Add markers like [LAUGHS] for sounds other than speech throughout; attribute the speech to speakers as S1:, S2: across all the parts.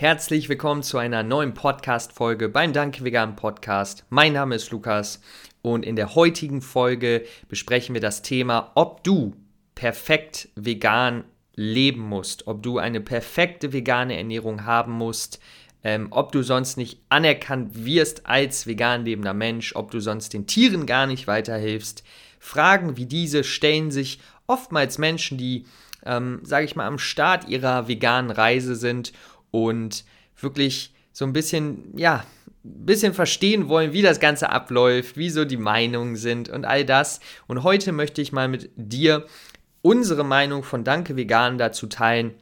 S1: Herzlich willkommen zu einer neuen Podcast-Folge beim Danke Vegan Podcast. Mein Name ist Lukas und in der heutigen Folge besprechen wir das Thema, ob du perfekt vegan leben musst, ob du eine perfekte vegane Ernährung haben musst, ähm, ob du sonst nicht anerkannt wirst als vegan lebender Mensch, ob du sonst den Tieren gar nicht weiterhilfst. Fragen wie diese stellen sich oftmals Menschen, die, ähm, sage ich mal, am Start ihrer veganen Reise sind und wirklich so ein bisschen, ja, ein bisschen verstehen wollen, wie das Ganze abläuft, wie so die Meinungen sind und all das. Und heute möchte ich mal mit dir unsere Meinung von Danke Vegan dazu teilen,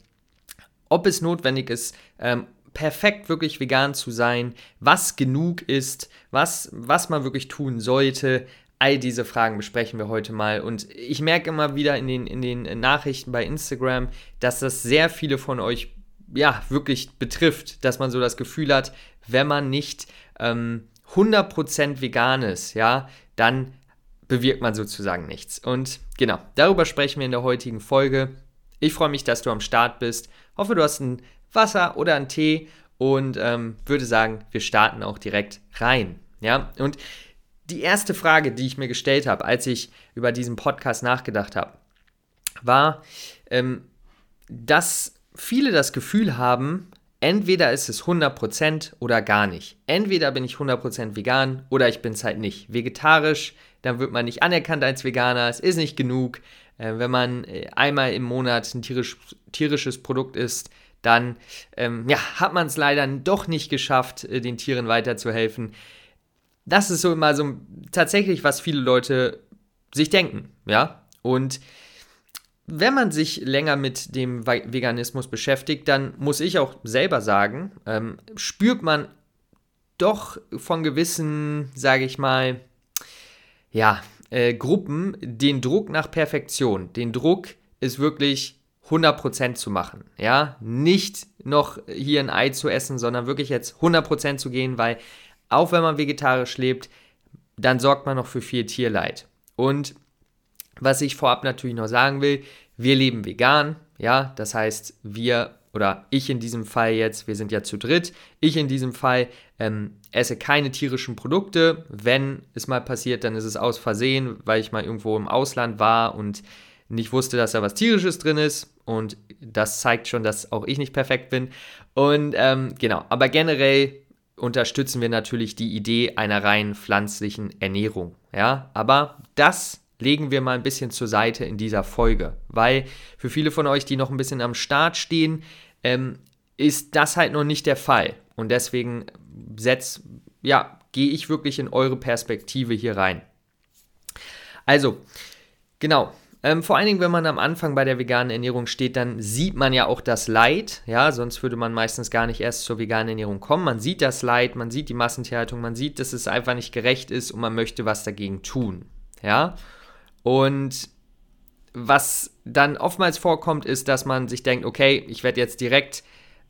S1: ob es notwendig ist, ähm, perfekt wirklich vegan zu sein, was genug ist, was, was man wirklich tun sollte. All diese Fragen besprechen wir heute mal. Und ich merke immer wieder in den, in den Nachrichten bei Instagram, dass das sehr viele von euch ja, wirklich betrifft, dass man so das Gefühl hat, wenn man nicht ähm, 100% vegan ist, ja, dann bewirkt man sozusagen nichts. Und genau, darüber sprechen wir in der heutigen Folge. Ich freue mich, dass du am Start bist. Hoffe, du hast ein Wasser oder einen Tee und ähm, würde sagen, wir starten auch direkt rein. Ja, und die erste Frage, die ich mir gestellt habe, als ich über diesen Podcast nachgedacht habe, war, ähm, dass viele das Gefühl haben, entweder ist es 100% oder gar nicht. Entweder bin ich 100% vegan oder ich bin es halt nicht. Vegetarisch, dann wird man nicht anerkannt als Veganer, es ist nicht genug. Äh, wenn man äh, einmal im Monat ein tierisch, tierisches Produkt isst, dann ähm, ja, hat man es leider doch nicht geschafft, äh, den Tieren weiterzuhelfen. Das ist so immer so tatsächlich, was viele Leute sich denken, ja. Und wenn man sich länger mit dem Veganismus beschäftigt, dann muss ich auch selber sagen, ähm, spürt man doch von gewissen, sage ich mal, ja, äh, Gruppen den Druck nach Perfektion. Den Druck ist wirklich 100% zu machen. Ja, nicht noch hier ein Ei zu essen, sondern wirklich jetzt 100% zu gehen, weil auch wenn man vegetarisch lebt, dann sorgt man noch für viel Tierleid. Und was ich vorab natürlich noch sagen will, wir leben vegan, ja, das heißt, wir oder ich in diesem Fall jetzt, wir sind ja zu dritt, ich in diesem Fall ähm, esse keine tierischen Produkte. Wenn es mal passiert, dann ist es aus Versehen, weil ich mal irgendwo im Ausland war und nicht wusste, dass da was tierisches drin ist. Und das zeigt schon, dass auch ich nicht perfekt bin. Und ähm, genau, aber generell unterstützen wir natürlich die Idee einer rein pflanzlichen Ernährung. Ja, aber das legen wir mal ein bisschen zur Seite in dieser Folge, weil für viele von euch, die noch ein bisschen am Start stehen, ähm, ist das halt noch nicht der Fall. Und deswegen setz, ja, gehe ich wirklich in eure Perspektive hier rein. Also, genau. Ähm, vor allen Dingen, wenn man am Anfang bei der veganen Ernährung steht, dann sieht man ja auch das Leid. Ja, sonst würde man meistens gar nicht erst zur veganen Ernährung kommen. Man sieht das Leid, man sieht die Massentierhaltung, man sieht, dass es einfach nicht gerecht ist und man möchte was dagegen tun. Ja, und was dann oftmals vorkommt, ist, dass man sich denkt, okay, ich werde jetzt direkt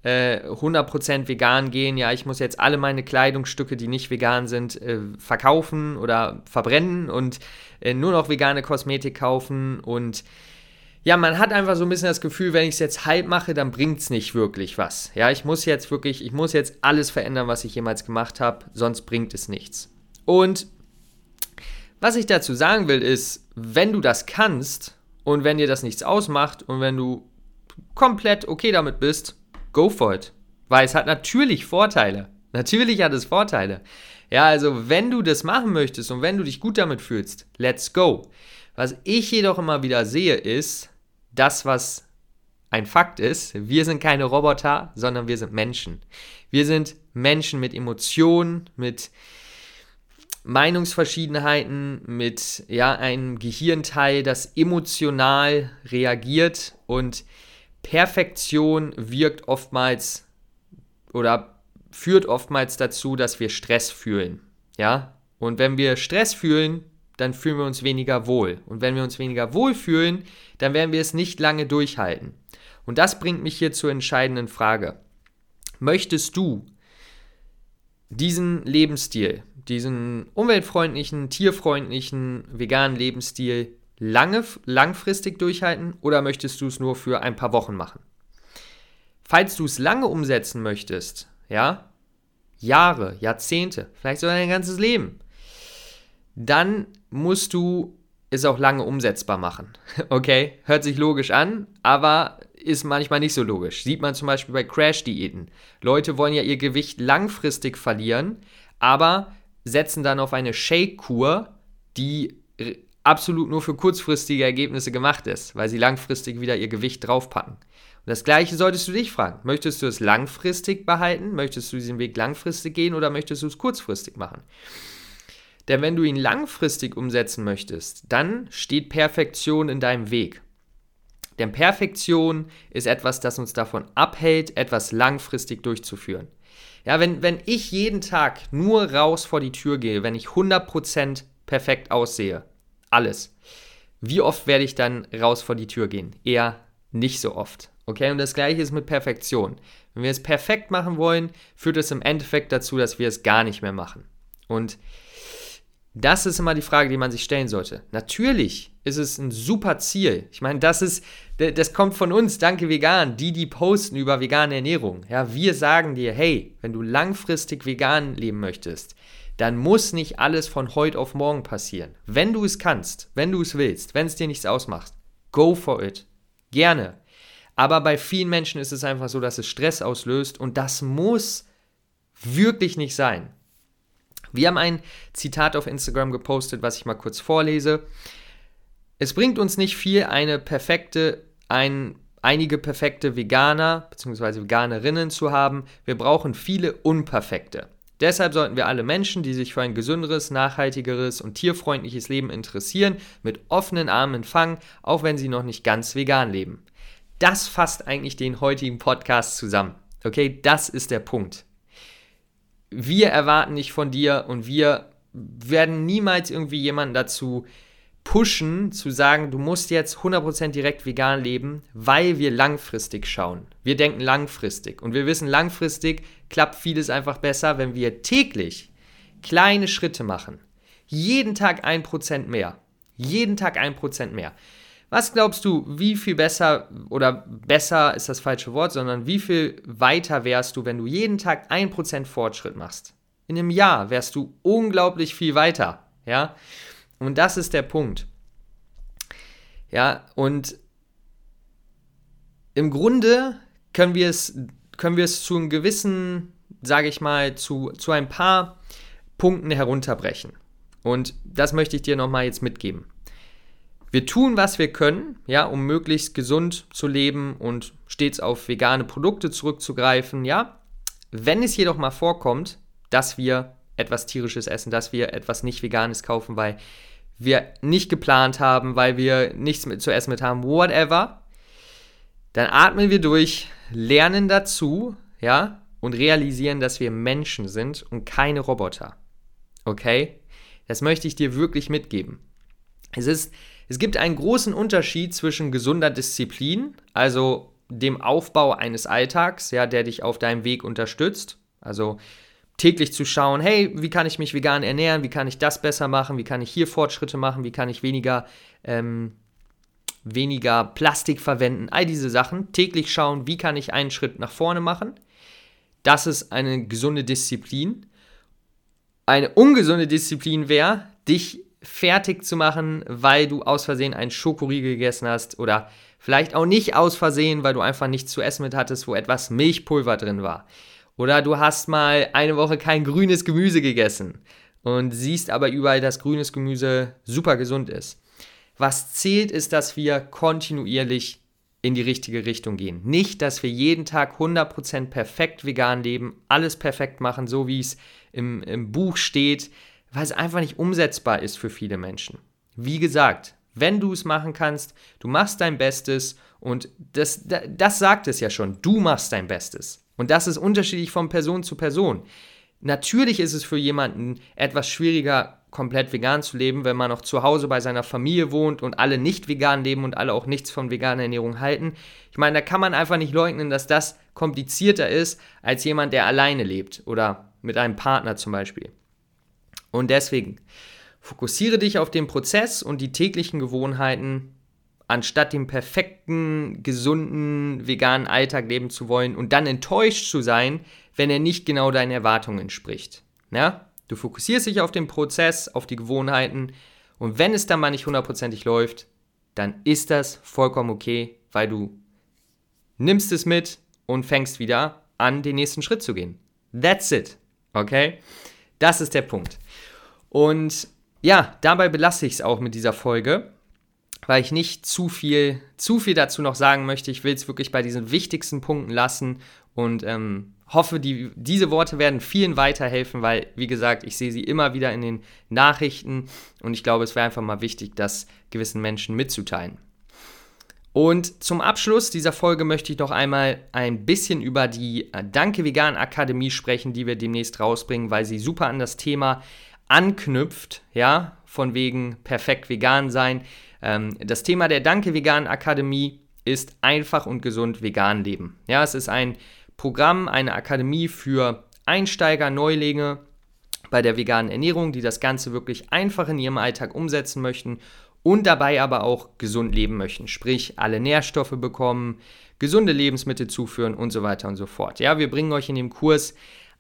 S1: äh, 100% vegan gehen, ja, ich muss jetzt alle meine Kleidungsstücke, die nicht vegan sind, äh, verkaufen oder verbrennen und äh, nur noch vegane Kosmetik kaufen und ja, man hat einfach so ein bisschen das Gefühl, wenn ich es jetzt halb mache, dann bringt es nicht wirklich was. Ja, ich muss jetzt wirklich, ich muss jetzt alles verändern, was ich jemals gemacht habe, sonst bringt es nichts. Und was ich dazu sagen will, ist, wenn du das kannst und wenn dir das nichts ausmacht und wenn du komplett okay damit bist, go for it. Weil es hat natürlich Vorteile. Natürlich hat es Vorteile. Ja, also wenn du das machen möchtest und wenn du dich gut damit fühlst, let's go. Was ich jedoch immer wieder sehe, ist das, was ein Fakt ist, wir sind keine Roboter, sondern wir sind Menschen. Wir sind Menschen mit Emotionen, mit Meinungsverschiedenheiten, mit ja, einem Gehirnteil, das emotional reagiert und Perfektion wirkt oftmals oder führt oftmals dazu, dass wir Stress fühlen. Ja? Und wenn wir Stress fühlen, dann fühlen wir uns weniger wohl. Und wenn wir uns weniger wohl fühlen, dann werden wir es nicht lange durchhalten. Und das bringt mich hier zur entscheidenden Frage. Möchtest du diesen Lebensstil, diesen umweltfreundlichen, tierfreundlichen, veganen Lebensstil lange, langfristig durchhalten oder möchtest du es nur für ein paar Wochen machen? falls du es lange umsetzen möchtest, ja, Jahre, Jahrzehnte, vielleicht sogar dein ganzes Leben, dann musst du es auch lange umsetzbar machen. [LAUGHS] Okay, hört sich logisch an, aber ist manchmal nicht so logisch. Sieht man zum Beispiel bei Crash-Diäten. Leute wollen ja ihr Gewicht langfristig verlieren, aber setzen dann auf eine Shake-Kur, die absolut nur für kurzfristige Ergebnisse gemacht ist, weil sie langfristig wieder ihr Gewicht draufpacken. Und das gleiche solltest du dich fragen. Möchtest du es langfristig behalten? Möchtest du diesen Weg langfristig gehen oder möchtest du es kurzfristig machen? Denn wenn du ihn langfristig umsetzen möchtest, dann steht Perfektion in deinem Weg. Denn Perfektion ist etwas, das uns davon abhält, etwas langfristig durchzuführen. Ja, wenn, wenn ich jeden Tag nur raus vor die Tür gehe, wenn ich 100% perfekt aussehe, alles, wie oft werde ich dann raus vor die Tür gehen? Eher nicht so oft. Okay, und das gleiche ist mit Perfektion. Wenn wir es perfekt machen wollen, führt es im Endeffekt dazu, dass wir es gar nicht mehr machen. Und das ist immer die Frage, die man sich stellen sollte. Natürlich ist es ein super Ziel. Ich meine, das ist, das kommt von uns, danke vegan, die, die posten über vegane Ernährung. Ja, wir sagen dir, hey, wenn du langfristig vegan leben möchtest, dann muss nicht alles von heute auf morgen passieren. Wenn du es kannst, wenn du es willst, wenn es dir nichts ausmacht, go for it. Gerne. Aber bei vielen Menschen ist es einfach so, dass es Stress auslöst und das muss wirklich nicht sein. Wir haben ein Zitat auf Instagram gepostet, was ich mal kurz vorlese. Es bringt uns nicht viel, eine perfekte, ein, einige perfekte Veganer bzw. Veganerinnen zu haben. Wir brauchen viele unperfekte. Deshalb sollten wir alle Menschen, die sich für ein gesünderes, nachhaltigeres und tierfreundliches Leben interessieren, mit offenen Armen empfangen, auch wenn sie noch nicht ganz vegan leben. Das fasst eigentlich den heutigen Podcast zusammen. Okay, das ist der Punkt wir erwarten nicht von dir und wir werden niemals irgendwie jemanden dazu pushen, zu sagen, du musst jetzt 100% direkt vegan leben, weil wir langfristig schauen. Wir denken langfristig und wir wissen, langfristig klappt vieles einfach besser, wenn wir täglich kleine Schritte machen. Jeden Tag 1% mehr. Jeden Tag 1% mehr. Was glaubst du, wie viel besser oder besser ist das falsche Wort, sondern wie viel weiter wärst du, wenn du jeden Tag 1% Fortschritt machst? In einem Jahr wärst du unglaublich viel weiter, ja? Und das ist der Punkt. Ja, und im Grunde können wir es, können wir es zu einem gewissen, sage ich mal, zu, zu ein paar Punkten herunterbrechen. Und das möchte ich dir nochmal jetzt mitgeben. Wir tun, was wir können, ja, um möglichst gesund zu leben und stets auf vegane Produkte zurückzugreifen, ja. Wenn es jedoch mal vorkommt, dass wir etwas tierisches essen, dass wir etwas nicht veganes kaufen, weil wir nicht geplant haben, weil wir nichts mit zu essen mit haben, whatever, dann atmen wir durch, lernen dazu, ja, und realisieren, dass wir Menschen sind und keine Roboter. Okay? Das möchte ich dir wirklich mitgeben. Es ist es gibt einen großen Unterschied zwischen gesunder Disziplin, also dem Aufbau eines Alltags, ja, der dich auf deinem Weg unterstützt. Also täglich zu schauen, hey, wie kann ich mich vegan ernähren, wie kann ich das besser machen, wie kann ich hier Fortschritte machen, wie kann ich weniger, ähm, weniger Plastik verwenden, all diese Sachen. Täglich schauen, wie kann ich einen Schritt nach vorne machen. Das ist eine gesunde Disziplin. Eine ungesunde Disziplin wäre, dich fertig zu machen, weil du aus Versehen einen Schokoriegel gegessen hast oder vielleicht auch nicht aus Versehen, weil du einfach nichts zu essen mit hattest, wo etwas Milchpulver drin war. Oder du hast mal eine Woche kein grünes Gemüse gegessen und siehst aber überall, dass grünes Gemüse super gesund ist. Was zählt, ist, dass wir kontinuierlich in die richtige Richtung gehen. Nicht, dass wir jeden Tag 100% perfekt vegan leben, alles perfekt machen, so wie es im, im Buch steht, weil es einfach nicht umsetzbar ist für viele Menschen. Wie gesagt, wenn du es machen kannst, du machst dein Bestes und das, das sagt es ja schon, du machst dein Bestes. Und das ist unterschiedlich von Person zu Person. Natürlich ist es für jemanden etwas schwieriger, komplett vegan zu leben, wenn man noch zu Hause bei seiner Familie wohnt und alle nicht vegan leben und alle auch nichts von veganer Ernährung halten. Ich meine, da kann man einfach nicht leugnen, dass das komplizierter ist als jemand, der alleine lebt oder mit einem Partner zum Beispiel. Und deswegen, fokussiere dich auf den Prozess und die täglichen Gewohnheiten, anstatt den perfekten, gesunden, veganen Alltag leben zu wollen und dann enttäuscht zu sein, wenn er nicht genau deinen Erwartungen entspricht. Ja? Du fokussierst dich auf den Prozess, auf die Gewohnheiten und wenn es dann mal nicht hundertprozentig läuft, dann ist das vollkommen okay, weil du nimmst es mit und fängst wieder an, den nächsten Schritt zu gehen. That's it. Okay? Das ist der Punkt. Und ja, dabei belasse ich es auch mit dieser Folge, weil ich nicht zu viel, zu viel dazu noch sagen möchte. Ich will es wirklich bei diesen wichtigsten Punkten lassen und ähm, hoffe, die, diese Worte werden vielen weiterhelfen, weil, wie gesagt, ich sehe sie immer wieder in den Nachrichten und ich glaube, es wäre einfach mal wichtig, das gewissen Menschen mitzuteilen. Und zum Abschluss dieser Folge möchte ich noch einmal ein bisschen über die äh, Danke Vegan Akademie sprechen, die wir demnächst rausbringen, weil sie super an das Thema anknüpft, ja, von wegen perfekt vegan sein. Ähm, das Thema der Danke Vegan Akademie ist einfach und gesund vegan leben. Ja, es ist ein Programm, eine Akademie für Einsteiger, Neulinge bei der veganen Ernährung, die das Ganze wirklich einfach in ihrem Alltag umsetzen möchten und dabei aber auch gesund leben möchten. Sprich, alle Nährstoffe bekommen, gesunde Lebensmittel zuführen und so weiter und so fort. Ja, wir bringen euch in dem Kurs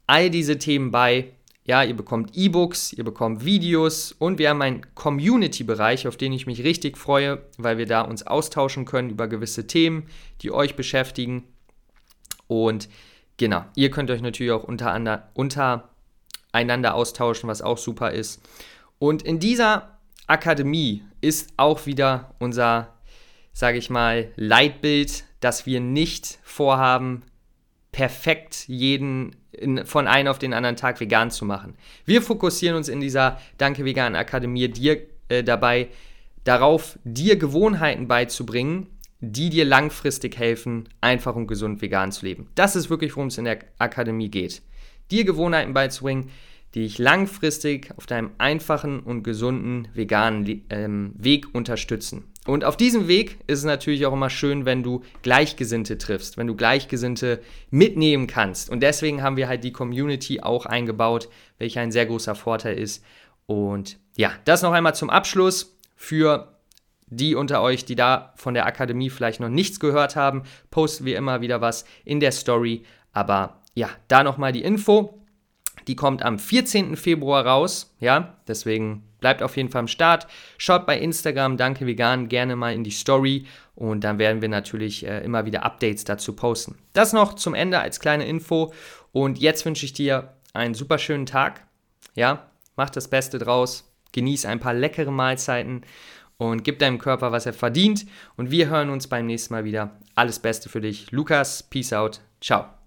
S1: all diese Themen bei, ja, ihr bekommt E-Books, ihr bekommt Videos und wir haben einen Community-Bereich, auf den ich mich richtig freue, weil wir da uns austauschen können über gewisse Themen, die euch beschäftigen. Und genau, ihr könnt euch natürlich auch untereinander, untereinander austauschen, was auch super ist. Und in dieser Akademie ist auch wieder unser, sage ich mal, Leitbild, dass wir nicht vorhaben, perfekt jeden in, von einem auf den anderen Tag vegan zu machen. Wir fokussieren uns in dieser Danke Vegan Akademie dir äh, dabei darauf, dir Gewohnheiten beizubringen, die dir langfristig helfen, einfach und gesund vegan zu leben. Das ist wirklich, worum es in der Akademie geht. Dir Gewohnheiten beizubringen, die dich langfristig auf deinem einfachen und gesunden veganen ähm, Weg unterstützen. Und auf diesem Weg ist es natürlich auch immer schön, wenn du Gleichgesinnte triffst, wenn du Gleichgesinnte mitnehmen kannst. Und deswegen haben wir halt die Community auch eingebaut, welcher ein sehr großer Vorteil ist. Und ja, das noch einmal zum Abschluss für die unter euch, die da von der Akademie vielleicht noch nichts gehört haben, posten wir immer wieder was in der Story. Aber ja, da nochmal die Info. Die kommt am 14. Februar raus. Ja, deswegen bleibt auf jeden Fall am Start. Schaut bei Instagram, danke vegan, gerne mal in die Story und dann werden wir natürlich äh, immer wieder Updates dazu posten. Das noch zum Ende als kleine Info und jetzt wünsche ich dir einen super schönen Tag. Ja, mach das Beste draus, genieß ein paar leckere Mahlzeiten und gib deinem Körper, was er verdient. Und wir hören uns beim nächsten Mal wieder. Alles Beste für dich. Lukas, Peace out. Ciao.